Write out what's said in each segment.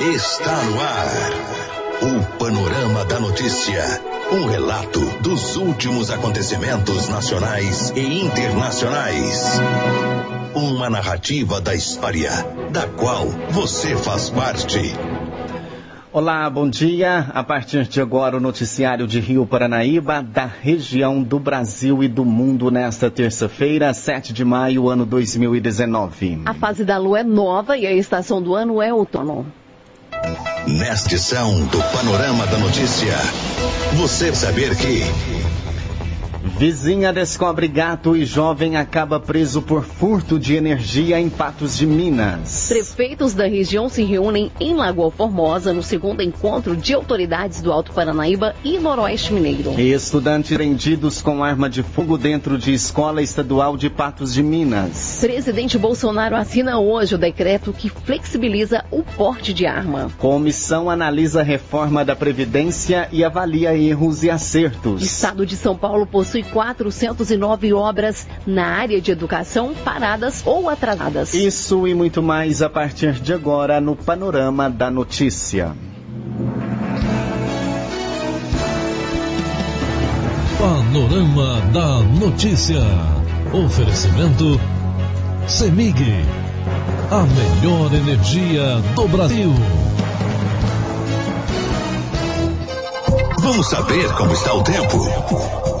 está no ar. O Panorama da Notícia. Um relato dos últimos acontecimentos nacionais e internacionais. Uma narrativa da história, da qual você faz parte. Olá, bom dia. A partir de agora, o noticiário de Rio Paranaíba, da região do Brasil e do mundo, nesta terça-feira, 7 de maio, ano 2019. A fase da lua é nova e a estação do ano é outono. Nesta edição do Panorama da Notícia, você saber que. Vizinha descobre gato e jovem acaba preso por furto de energia em Patos de Minas. Prefeitos da região se reúnem em Lagoa Formosa no segundo encontro de autoridades do Alto Paranaíba e Noroeste Mineiro. Estudantes prendidos com arma de fogo dentro de escola estadual de Patos de Minas. Presidente Bolsonaro assina hoje o decreto que flexibiliza o porte de arma. Comissão analisa a reforma da Previdência e avalia erros e acertos. Estado de São Paulo possui 409 obras na área de educação paradas ou atrasadas. Isso e muito mais a partir de agora no Panorama da Notícia. Panorama da Notícia. Oferecimento CEMIG. A melhor energia do Brasil. Vamos saber como está o tempo.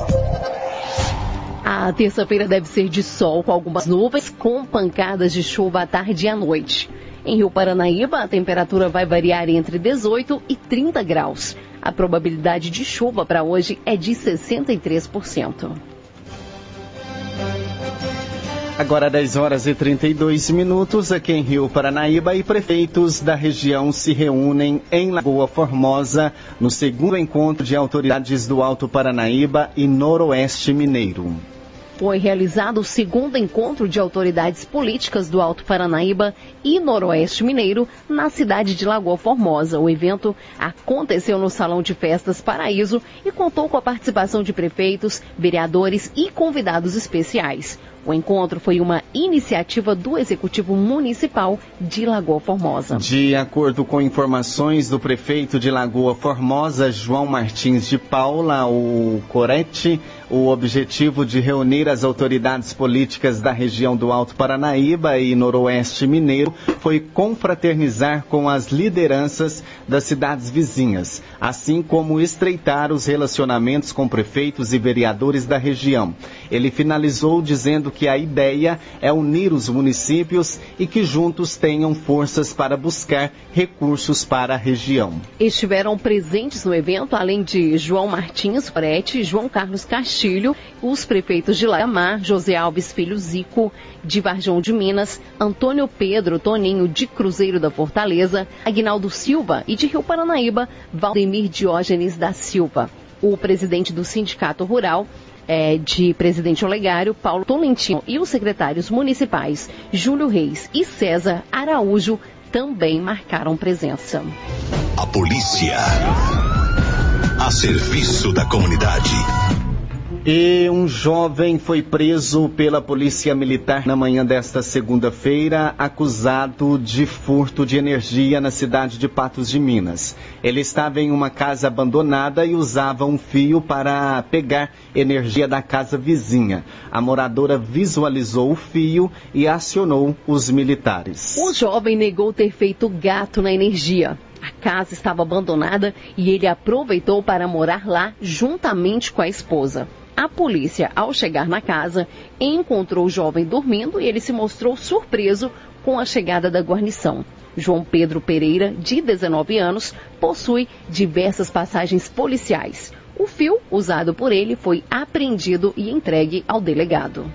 A terça-feira deve ser de sol com algumas nuvens, com pancadas de chuva à tarde e à noite. Em Rio Paranaíba, a temperatura vai variar entre 18 e 30 graus. A probabilidade de chuva para hoje é de 63%. Agora 10 horas e 32 minutos aqui em Rio Paranaíba e prefeitos da região se reúnem em Lagoa Formosa no segundo encontro de autoridades do Alto Paranaíba e Noroeste Mineiro foi realizado o segundo encontro de autoridades políticas do Alto Paranaíba e Noroeste Mineiro na cidade de Lagoa Formosa. O evento aconteceu no Salão de Festas Paraíso e contou com a participação de prefeitos, vereadores e convidados especiais. O encontro foi uma iniciativa do Executivo Municipal de Lagoa Formosa. De acordo com informações do prefeito de Lagoa Formosa, João Martins de Paula, o Corete, o objetivo de reunir as autoridades políticas da região do Alto Paranaíba e Noroeste Mineiro foi confraternizar com as lideranças das cidades vizinhas, assim como estreitar os relacionamentos com prefeitos e vereadores da região. Ele finalizou dizendo que a ideia é unir os municípios e que juntos tenham forças para buscar recursos para a região. Estiveram presentes no evento, além de João Martins Prete, João Carlos Castilho, os prefeitos de Laramar, José Alves Filho Zico, de Varjão de Minas, Antônio Pedro Toninho de Cruzeiro da Fortaleza, Agnaldo Silva e de Rio Paranaíba, Valdemir Diógenes da Silva. O presidente do Sindicato Rural, é, de Presidente Olegário, Paulo Tolentino, e os secretários municipais Júlio Reis e César Araújo também marcaram presença. A polícia a serviço da comunidade. E um jovem foi preso pela Polícia Militar na manhã desta segunda-feira, acusado de furto de energia na cidade de Patos de Minas. Ele estava em uma casa abandonada e usava um fio para pegar energia da casa vizinha. A moradora visualizou o fio e acionou os militares. O jovem negou ter feito gato na energia. A casa estava abandonada e ele aproveitou para morar lá juntamente com a esposa. A polícia, ao chegar na casa, encontrou o jovem dormindo e ele se mostrou surpreso com a chegada da guarnição. João Pedro Pereira, de 19 anos, possui diversas passagens policiais. O fio usado por ele foi apreendido e entregue ao delegado.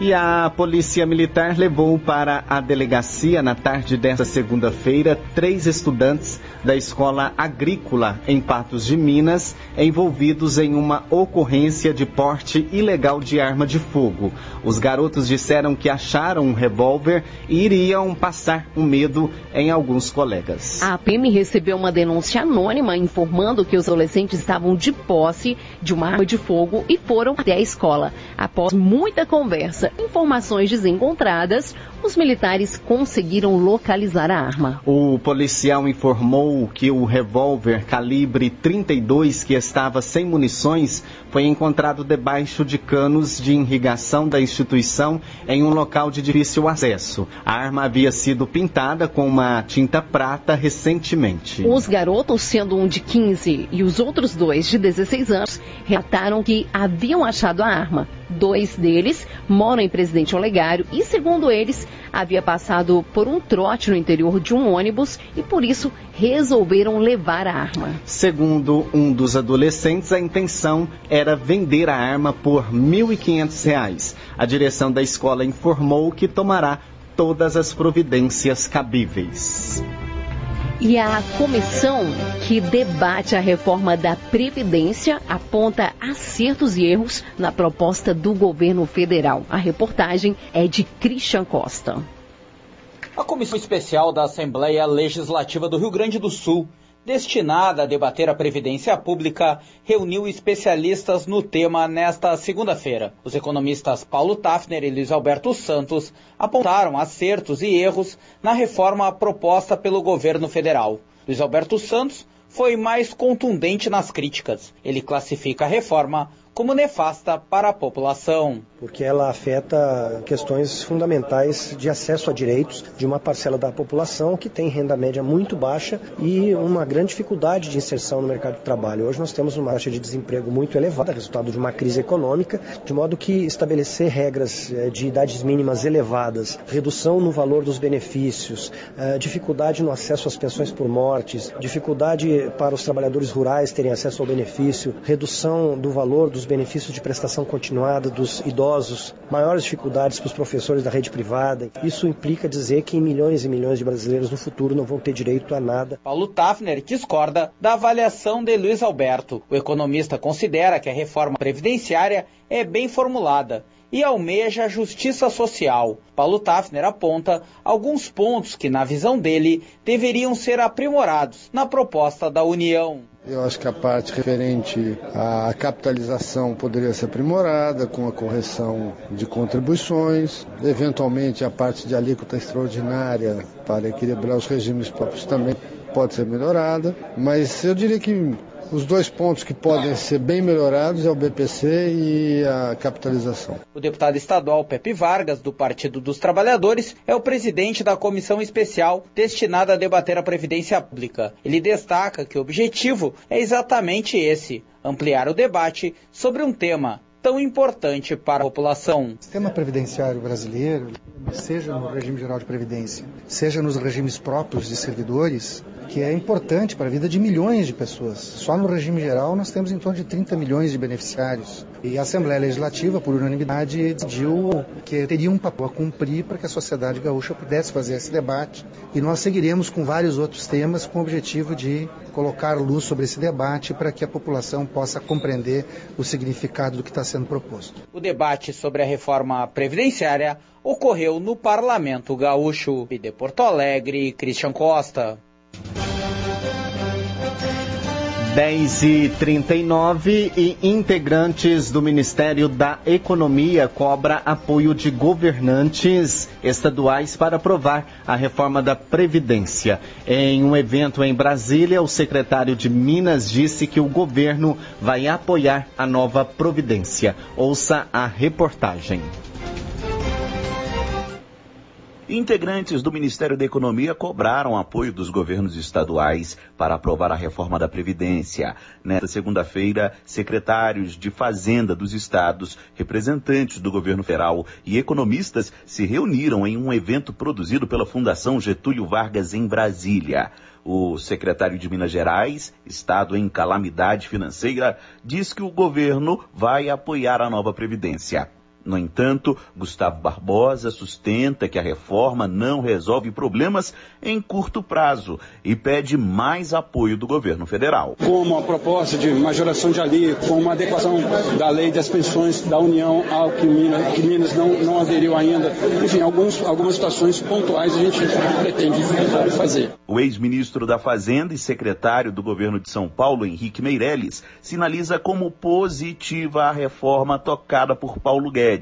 E a Polícia Militar levou para a delegacia na tarde desta segunda-feira três estudantes da Escola Agrícola em Patos de Minas, envolvidos em uma ocorrência de porte ilegal de arma de fogo. Os garotos disseram que acharam um revólver e iriam passar o um medo em alguns colegas. A PM recebeu uma denúncia anônima informando que os adolescentes estavam de posse de uma arma de fogo e foram até a escola. Após muita conversa informações desencontradas, os militares conseguiram localizar a arma. O policial informou que o revólver calibre 32 que estava sem munições foi encontrado debaixo de canos de irrigação da instituição em um local de difícil acesso. A arma havia sido pintada com uma tinta prata recentemente. Os garotos, sendo um de 15 e os outros dois de 16 anos, relataram que haviam achado a arma. Dois deles moram em Presidente Olegário e, segundo eles, havia passado por um trote no interior de um ônibus e por isso resolveram levar a arma. Segundo um dos adolescentes, a intenção era vender a arma por R$ 1.500. A direção da escola informou que tomará todas as providências cabíveis. E a comissão que debate a reforma da Previdência aponta acertos e erros na proposta do governo federal. A reportagem é de Christian Costa. A Comissão Especial da Assembleia Legislativa do Rio Grande do Sul destinada a debater a Previdência Pública, reuniu especialistas no tema nesta segunda-feira. Os economistas Paulo Tafner e Luiz Alberto Santos apontaram acertos e erros na reforma proposta pelo governo federal. Luiz Alberto Santos foi mais contundente nas críticas. Ele classifica a reforma como nefasta para a população. Porque ela afeta questões fundamentais de acesso a direitos de uma parcela da população que tem renda média muito baixa e uma grande dificuldade de inserção no mercado de trabalho. Hoje nós temos uma taxa de desemprego muito elevada, resultado de uma crise econômica, de modo que estabelecer regras eh, de idades mínimas elevadas, redução no valor dos benefícios, eh, dificuldade no acesso às pensões por mortes, dificuldade para os trabalhadores rurais terem acesso ao benefício, redução do valor dos benefícios de prestação continuada dos idosos, maiores dificuldades para os professores da rede privada. Isso implica dizer que milhões e milhões de brasileiros no futuro não vão ter direito a nada. Paulo Tafner discorda da avaliação de Luiz Alberto. O economista considera que a reforma previdenciária é bem formulada e almeja a justiça social. Paulo Tafner aponta alguns pontos que, na visão dele, deveriam ser aprimorados na proposta da União. Eu acho que a parte referente à capitalização poderia ser aprimorada com a correção de contribuições, eventualmente a parte de alíquota extraordinária para equilibrar os regimes próprios também pode ser melhorada, mas eu diria que os dois pontos que podem ser bem melhorados é o BPC e a capitalização. O deputado estadual Pepe Vargas, do Partido dos Trabalhadores, é o presidente da comissão especial destinada a debater a Previdência Pública. Ele destaca que o objetivo é exatamente esse: ampliar o debate sobre um tema tão importante para a população. O sistema previdenciário brasileiro, seja no regime geral de previdência, seja nos regimes próprios de servidores, que é importante para a vida de milhões de pessoas. Só no regime geral nós temos em torno de 30 milhões de beneficiários. E a Assembleia Legislativa, por unanimidade, decidiu que teria um papel a cumprir para que a sociedade gaúcha pudesse fazer esse debate. E nós seguiremos com vários outros temas com o objetivo de colocar luz sobre esse debate para que a população possa compreender o significado do que está sendo proposto. O debate sobre a reforma previdenciária ocorreu no Parlamento Gaúcho. De Porto Alegre, Christian Costa. 10 e 39 e integrantes do Ministério da Economia cobra apoio de governantes estaduais para aprovar a reforma da Previdência. Em um evento em Brasília, o secretário de Minas disse que o governo vai apoiar a nova providência. Ouça a reportagem. Integrantes do Ministério da Economia cobraram apoio dos governos estaduais para aprovar a reforma da Previdência. Nesta segunda-feira, secretários de Fazenda dos estados, representantes do governo federal e economistas se reuniram em um evento produzido pela Fundação Getúlio Vargas em Brasília. O secretário de Minas Gerais, Estado em calamidade financeira, diz que o governo vai apoiar a nova Previdência. No entanto, Gustavo Barbosa sustenta que a reforma não resolve problemas em curto prazo e pede mais apoio do governo federal. Como a proposta de majoração de alíquota, com uma adequação da lei das pensões da União ao que Minas, que Minas não, não aderiu ainda. Enfim, alguns, algumas situações pontuais a gente pretende fazer. O O ex-ministro da Fazenda e secretário do governo de São Paulo, Henrique Meirelles, sinaliza como positiva a reforma tocada por Paulo Guedes.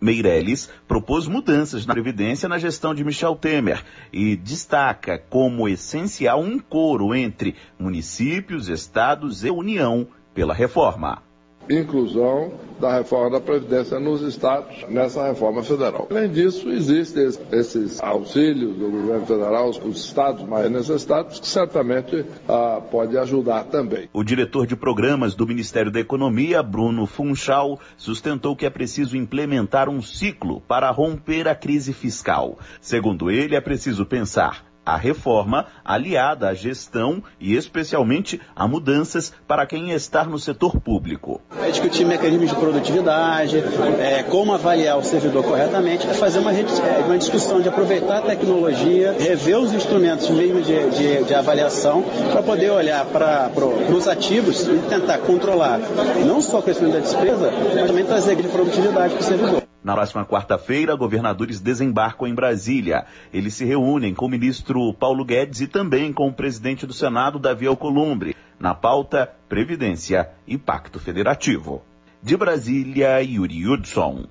Meirelles propôs mudanças na Previdência na gestão de Michel Temer e destaca como essencial um coro entre municípios, estados e União pela reforma inclusão da reforma da Previdência nos estados nessa reforma federal. Além disso, existem esses auxílios do governo federal, os estados mais necessitados, que certamente ah, pode ajudar também. O diretor de programas do Ministério da Economia, Bruno Funchal, sustentou que é preciso implementar um ciclo para romper a crise fiscal. Segundo ele, é preciso pensar a reforma aliada à gestão e especialmente a mudanças para quem está no setor público. É discutir mecanismos de produtividade, é, como avaliar o servidor corretamente, é fazer uma, é, uma discussão de aproveitar a tecnologia, rever os instrumentos mesmo de, de, de avaliação para poder olhar para os ativos e tentar controlar não só o crescimento da despesa, mas também trazer de produtividade para o servidor. Na próxima quarta-feira, governadores desembarcam em Brasília. Eles se reúnem com o ministro Paulo Guedes e também com o presidente do Senado, Davi Alcolumbre. Na pauta, Previdência e Pacto Federativo. De Brasília, Yuri Hudson.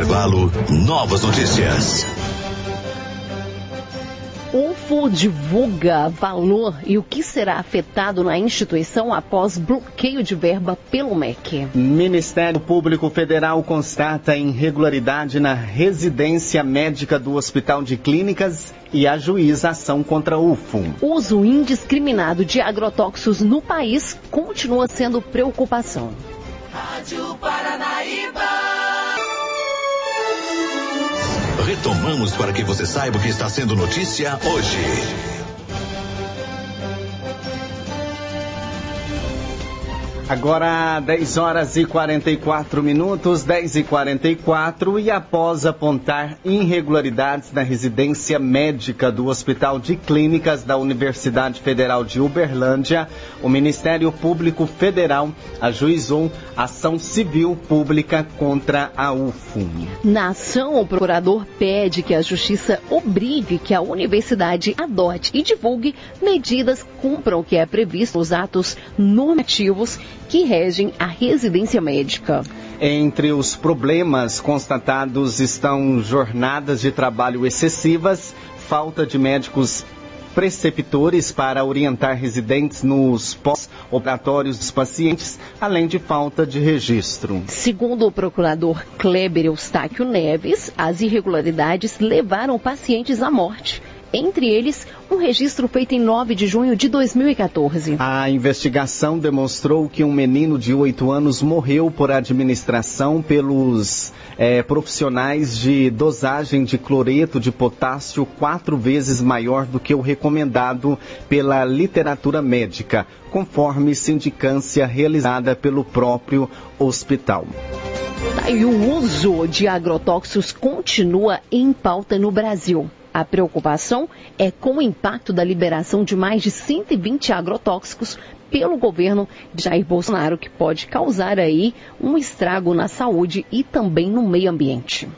Intervalo, novas notícias. UFO divulga valor e o que será afetado na instituição após bloqueio de verba pelo MEC. Ministério Público Federal constata irregularidade na residência médica do Hospital de Clínicas e ajuiza ação contra a UFO. Uso indiscriminado de agrotóxicos no país continua sendo preocupação. Rádio Paranaíba. Retomamos para que você saiba o que está sendo notícia hoje. Agora 10 horas e 44 minutos, 10 e 44 e após apontar irregularidades na residência médica do Hospital de Clínicas da Universidade Federal de Uberlândia, o Ministério Público Federal ajuizou ação civil pública contra a UFUM. Na ação, o procurador pede que a Justiça obrigue que a universidade adote e divulgue medidas cumpram o que é previsto nos atos normativos que regem a residência médica. Entre os problemas constatados estão jornadas de trabalho excessivas, falta de médicos preceptores para orientar residentes nos pós-operatórios dos pacientes, além de falta de registro. Segundo o procurador Kleber Eustáquio Neves, as irregularidades levaram pacientes à morte entre eles um registro feito em 9 de junho de 2014. A investigação demonstrou que um menino de 8 anos morreu por administração pelos é, profissionais de dosagem de cloreto de potássio quatro vezes maior do que o recomendado pela literatura médica, conforme sindicância realizada pelo próprio hospital. Tá, e o uso de agrotóxicos continua em pauta no Brasil. A preocupação é com o impacto da liberação de mais de 120 agrotóxicos pelo governo de Jair Bolsonaro, que pode causar aí um estrago na saúde e também no meio ambiente.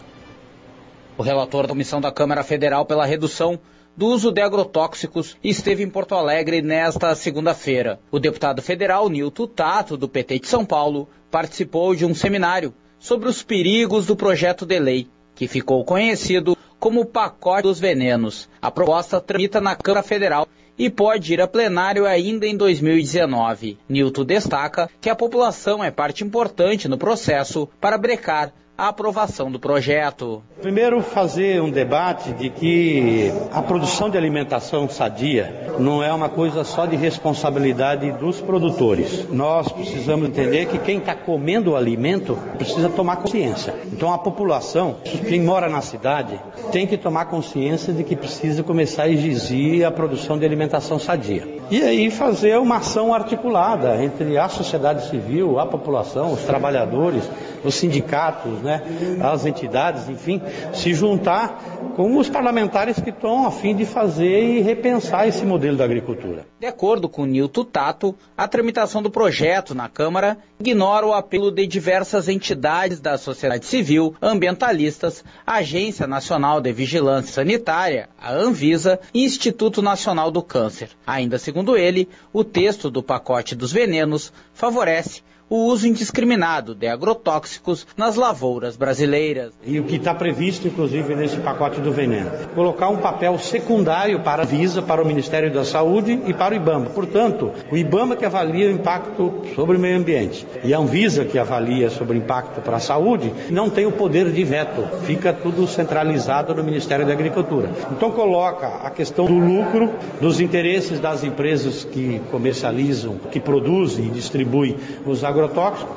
O relator da Comissão da Câmara Federal pela redução do uso de agrotóxicos esteve em Porto Alegre nesta segunda-feira. O deputado federal Nilton Tato, do PT de São Paulo, participou de um seminário sobre os perigos do projeto de lei, que ficou conhecido como o pacote dos venenos. A proposta tramita na Câmara Federal e pode ir a plenário ainda em 2019. Nilton destaca que a população é parte importante no processo para brecar a aprovação do projeto. Primeiro, fazer um debate de que a produção de alimentação sadia não é uma coisa só de responsabilidade dos produtores. Nós precisamos entender que quem está comendo o alimento precisa tomar consciência. Então, a população, quem mora na cidade, tem que tomar consciência de que precisa começar a exigir a produção de alimentação sadia. E aí fazer uma ação articulada entre a sociedade civil, a população, os trabalhadores, os sindicatos, né, as entidades, enfim, se juntar com os parlamentares que estão a fim de fazer e repensar esse modelo da agricultura. De acordo com Nilton Tato, a tramitação do projeto na Câmara ignora o apelo de diversas entidades da sociedade civil, ambientalistas, Agência Nacional de Vigilância Sanitária, a Anvisa e Instituto Nacional do Câncer. Ainda segundo ele, o texto do pacote dos venenos favorece o uso indiscriminado de agrotóxicos nas lavouras brasileiras. E o que está previsto, inclusive, nesse pacote do veneno? Colocar um papel secundário para a Visa, para o Ministério da Saúde e para o IBAMA. Portanto, o IBAMA que avalia o impacto sobre o meio ambiente e a Anvisa que avalia sobre o impacto para a saúde, não tem o poder de veto. Fica tudo centralizado no Ministério da Agricultura. Então coloca a questão do lucro, dos interesses das empresas que comercializam, que produzem e distribuem os agrotóxicos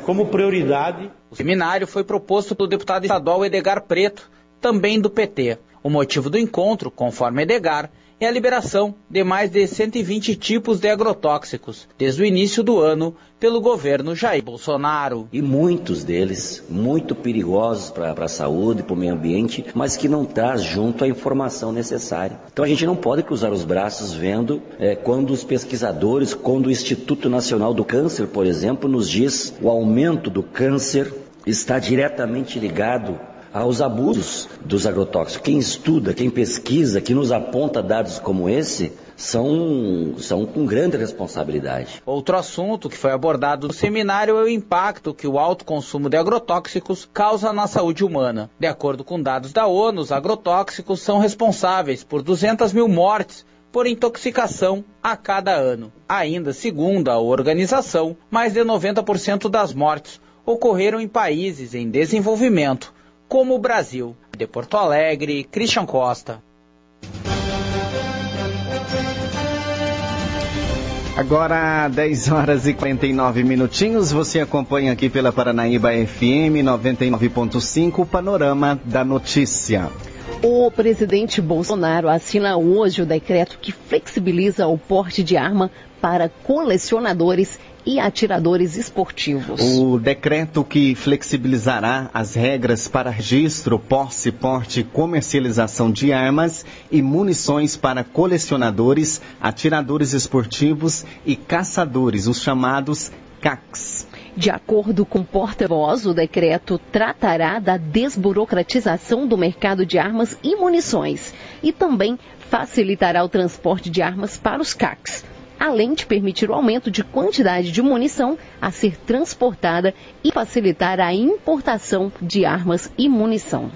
como prioridade. O seminário foi proposto pelo deputado estadual Edgar Preto, também do PT. O motivo do encontro, conforme Edgar, é a liberação de mais de 120 tipos de agrotóxicos desde o início do ano pelo governo Jair Bolsonaro. E muitos deles muito perigosos para a saúde, para o meio ambiente, mas que não traz junto a informação necessária. Então a gente não pode cruzar os braços vendo é, quando os pesquisadores, quando o Instituto Nacional do Câncer, por exemplo, nos diz o aumento do câncer está diretamente ligado aos abusos dos agrotóxicos. Quem estuda, quem pesquisa, que nos aponta dados como esse, são, são com grande responsabilidade. Outro assunto que foi abordado no seminário é o impacto que o alto consumo de agrotóxicos causa na saúde humana. De acordo com dados da ONU, os agrotóxicos são responsáveis por 200 mil mortes por intoxicação a cada ano. Ainda segundo a organização, mais de 90% das mortes ocorreram em países em desenvolvimento como o Brasil. De Porto Alegre, Christian Costa. Agora, 10 horas e 49 minutinhos, você acompanha aqui pela Paranaíba FM 99.5 o Panorama da Notícia. O presidente Bolsonaro assina hoje o decreto que flexibiliza o porte de arma para colecionadores e atiradores esportivos. O decreto que flexibilizará as regras para registro, posse, porte e comercialização de armas e munições para colecionadores, atiradores esportivos e caçadores, os chamados CACs. De acordo com o porta-voz, o decreto tratará da desburocratização do mercado de armas e munições e também facilitará o transporte de armas para os CACs além de permitir o aumento de quantidade de munição a ser transportada e facilitar a importação de armas e munição.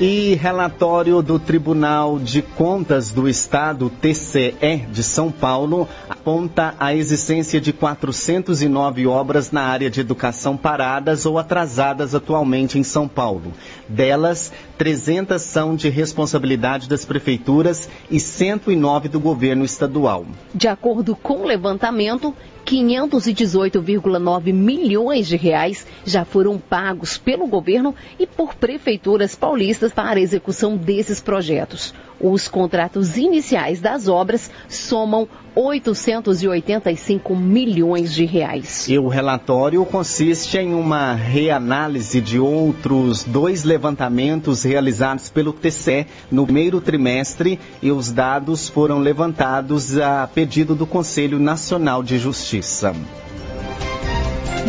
E relatório do Tribunal de Contas do Estado, TCE, de São Paulo, aponta a existência de 409 obras na área de educação paradas ou atrasadas atualmente em São Paulo. Delas, 300 são de responsabilidade das prefeituras e 109 do governo estadual. De acordo com o levantamento, 518,9 milhões de reais já foram pagos pelo governo e por prefeituras paulistas para a execução desses projetos. Os contratos iniciais das obras somam 885 milhões de reais. E o relatório consiste em uma reanálise de outros dois levantamentos realizados pelo TCE no primeiro trimestre e os dados foram levantados a pedido do Conselho Nacional de Justiça.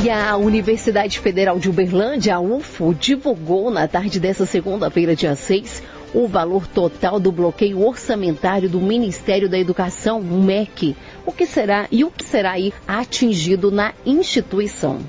E a Universidade Federal de Uberlândia, a UFO, divulgou na tarde dessa segunda-feira, dia 6, o valor total do bloqueio orçamentário do Ministério da Educação, MEC, o que será e o que será aí atingido na instituição.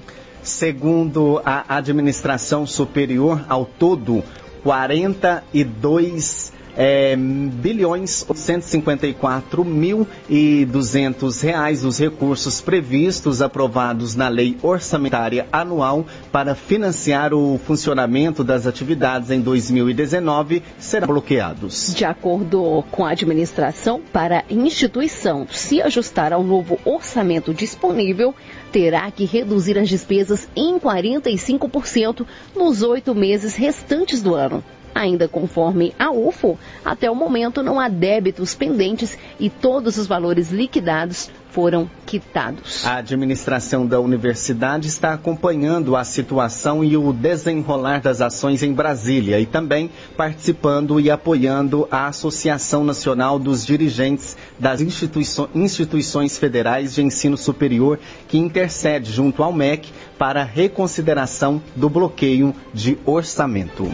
Segundo a administração superior, ao todo, 42 é, bilhões 154 mil e 200 reais os recursos previstos aprovados na lei orçamentária anual para financiar o funcionamento das atividades em 2019 serão bloqueados. De acordo com a administração, para a instituição se ajustar ao novo orçamento disponível, terá que reduzir as despesas em 45% nos oito meses restantes do ano. Ainda conforme a UFO, até o momento não há débitos pendentes e todos os valores liquidados foram quitados. A administração da universidade está acompanhando a situação e o desenrolar das ações em Brasília e também participando e apoiando a Associação Nacional dos Dirigentes das Instituições Federais de Ensino Superior, que intercede junto ao MEC para reconsideração do bloqueio de orçamento.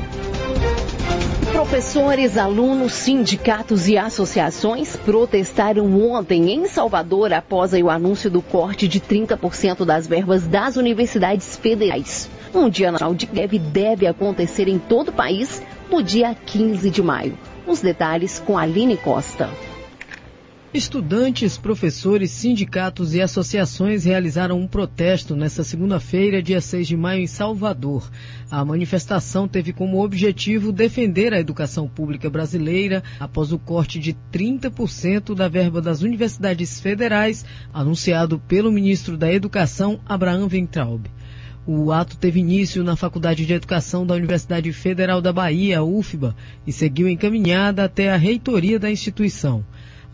Professores, alunos, sindicatos e associações protestaram ontem em Salvador após o anúncio do corte de 30% das verbas das universidades federais. Um dia nacional de greve deve acontecer em todo o país no dia 15 de maio. Os detalhes com Aline Costa. Estudantes, professores, sindicatos e associações realizaram um protesto nesta segunda-feira, dia 6 de maio, em Salvador. A manifestação teve como objetivo defender a educação pública brasileira após o corte de 30% da verba das universidades federais, anunciado pelo ministro da Educação, Abraham Ventraub. O ato teve início na Faculdade de Educação da Universidade Federal da Bahia, UFBA, e seguiu encaminhada até a reitoria da instituição.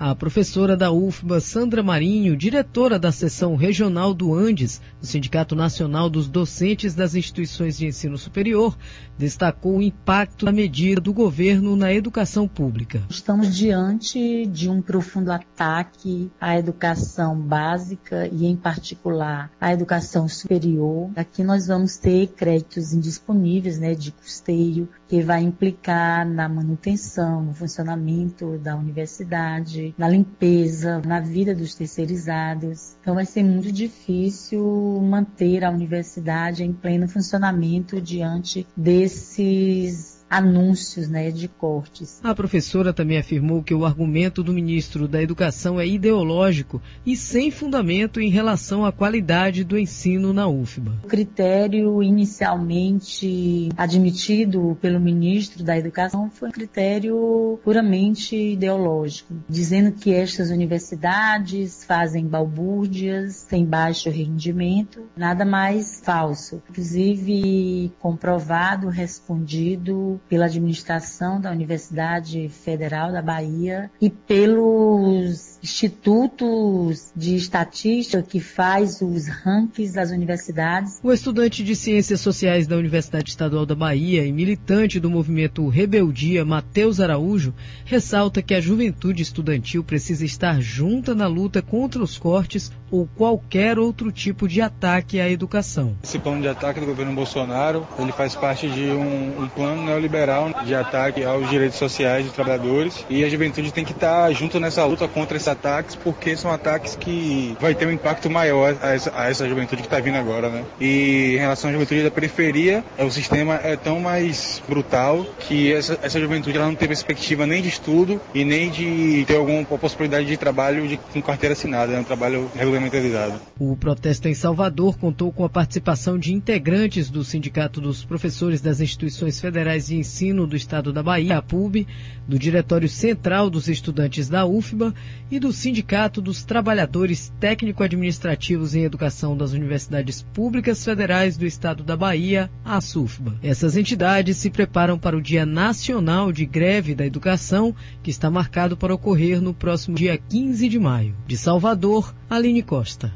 A professora da UFBA, Sandra Marinho, diretora da seção regional do Andes, do Sindicato Nacional dos Docentes das Instituições de Ensino Superior, destacou o impacto da medida do governo na educação pública. Estamos diante de um profundo ataque à educação básica e, em particular, à educação superior. Aqui nós vamos ter créditos indisponíveis né, de custeio que vai implicar na manutenção, no funcionamento da universidade, na limpeza, na vida dos terceirizados. Então vai ser muito difícil manter a universidade em pleno funcionamento diante desses anúncios né, de cortes. A professora também afirmou que o argumento do ministro da Educação é ideológico e sem fundamento em relação à qualidade do ensino na UFBA. O critério inicialmente admitido pelo ministro da Educação foi um critério puramente ideológico, dizendo que estas universidades fazem balbúrdias, têm baixo rendimento, nada mais falso. Inclusive comprovado, respondido pela administração da Universidade Federal da Bahia e pelos institutos de estatística que faz os rankings das universidades. O estudante de Ciências Sociais da Universidade Estadual da Bahia e militante do movimento Rebeldia, Matheus Araújo, ressalta que a juventude estudantil precisa estar junta na luta contra os cortes ou qualquer outro tipo de ataque à educação. Esse plano de ataque do governo Bolsonaro, ele faz parte de um, um plano neoliberal de ataque aos direitos sociais dos trabalhadores e a juventude tem que estar junto nessa luta contra esse ataques, porque são ataques que vai ter um impacto maior a essa, a essa juventude que está vindo agora, né? E em relação à juventude da periferia, o sistema é tão mais brutal que essa, essa juventude ela não tem perspectiva nem de estudo e nem de ter alguma possibilidade de trabalho de, com carteira assinada, é um trabalho regulamentarizado. O protesto em Salvador contou com a participação de integrantes do Sindicato dos Professores das Instituições Federais de Ensino do Estado da Bahia, a PUB, do Diretório Central dos Estudantes da UFBA e do Sindicato dos Trabalhadores Técnico-Administrativos em Educação das Universidades Públicas Federais do Estado da Bahia, a SUFBA. Essas entidades se preparam para o Dia Nacional de Greve da Educação, que está marcado para ocorrer no próximo dia 15 de maio. De Salvador, Aline Costa.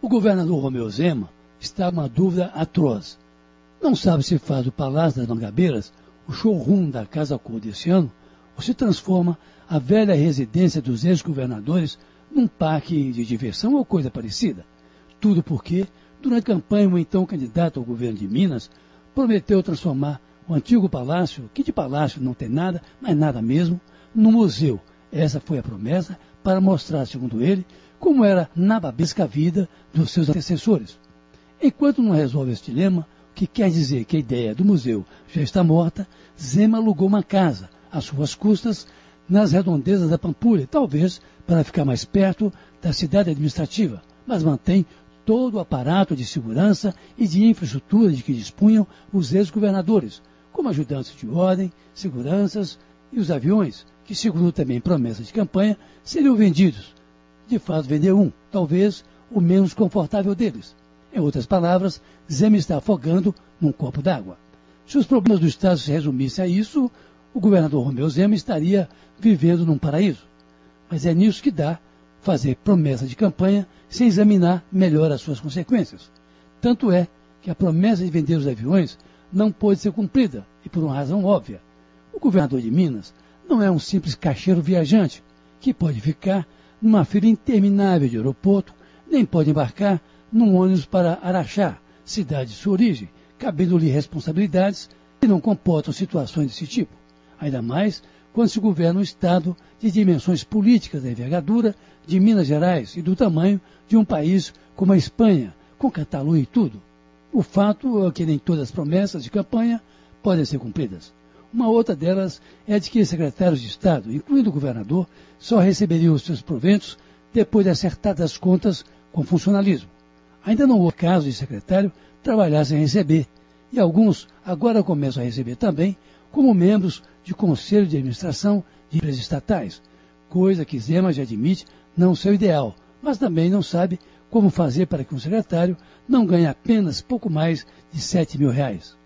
O governador Romeu Zema está uma dúvida atroz. Não sabe se faz o Palácio das Mangabeiras o showroom da Casa Cor desse ano ou se transforma a velha residência dos ex-governadores num parque de diversão ou coisa parecida. Tudo porque, durante a campanha, o então candidato ao governo de Minas prometeu transformar o antigo palácio, que de palácio não tem nada, mas nada mesmo, num museu. Essa foi a promessa para mostrar, segundo ele, como era nababesca a vida dos seus antecessores. Enquanto não resolve este dilema, o que quer dizer que a ideia do museu já está morta, Zema alugou uma casa, às suas custas, nas redondezas da Pampulha, talvez para ficar mais perto da cidade administrativa, mas mantém todo o aparato de segurança e de infraestrutura de que dispunham os ex-governadores, como ajudantes de ordem, seguranças e os aviões, que, segundo também promessas de campanha, seriam vendidos. De fato, vendeu um, talvez o menos confortável deles. Em outras palavras, Zema está afogando num copo d'água. Se os problemas do Estado se resumissem a isso, o governador Romeu Zema estaria vivendo num paraíso. Mas é nisso que dá fazer promessa de campanha sem examinar melhor as suas consequências. Tanto é que a promessa de vender os aviões não pode ser cumprida, e por uma razão óbvia. O governador de Minas não é um simples caixeiro viajante que pode ficar numa fila interminável de aeroporto, nem pode embarcar num ônibus para Araxá, cidade de sua origem, cabendo-lhe responsabilidades que não comportam situações desse tipo. Ainda mais quando se governa um Estado de dimensões políticas da envergadura de Minas Gerais e do tamanho de um país como a Espanha, com Catalunha e tudo. O fato é que nem todas as promessas de campanha podem ser cumpridas. Uma outra delas é de que secretários de Estado, incluindo o governador, só receberiam os seus proventos depois de acertadas as contas com funcionalismo. Ainda não houve caso de secretário trabalhar sem receber, e alguns agora começam a receber também como membros de conselho de administração de empresas estatais, coisa que Zema já admite não ser o ideal, mas também não sabe como fazer para que um secretário não ganhe apenas pouco mais de 7 mil reais.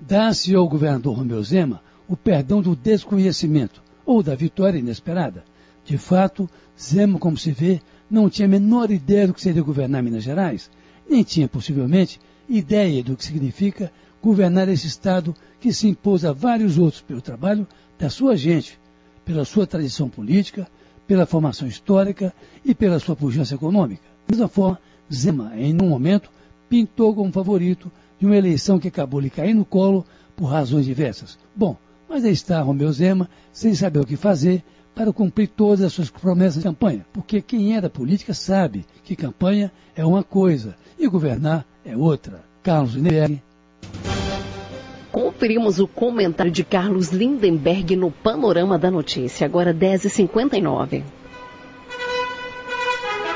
Dá-se ao governador Romeu Zema o perdão do desconhecimento ou da vitória inesperada. De fato, Zema, como se vê, não tinha a menor ideia do que seria governar Minas Gerais, nem tinha, possivelmente, ideia do que significa governar esse Estado que se impôs a vários outros pelo trabalho da sua gente, pela sua tradição política, pela formação histórica e pela sua pujança econômica. Da mesma forma, Zema, em um momento, pintou como favorito de uma eleição que acabou lhe cair no colo por razões diversas. Bom, mas aí está Romeu Zema, sem saber o que fazer, para cumprir todas as suas promessas de campanha. Porque quem é da política sabe que campanha é uma coisa e governar é outra. Carlos Lindenberg. Conferimos o comentário de Carlos Lindenberg no Panorama da Notícia, agora 10h59.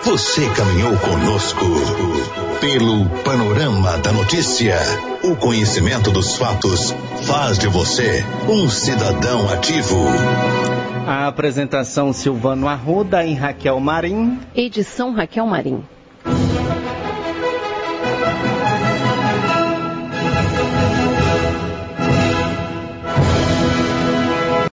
Você caminhou conosco pelo Panorama da Notícia. O conhecimento dos fatos faz de você um cidadão ativo. A apresentação Silvano Arruda e Raquel Marim. Edição Raquel Marim.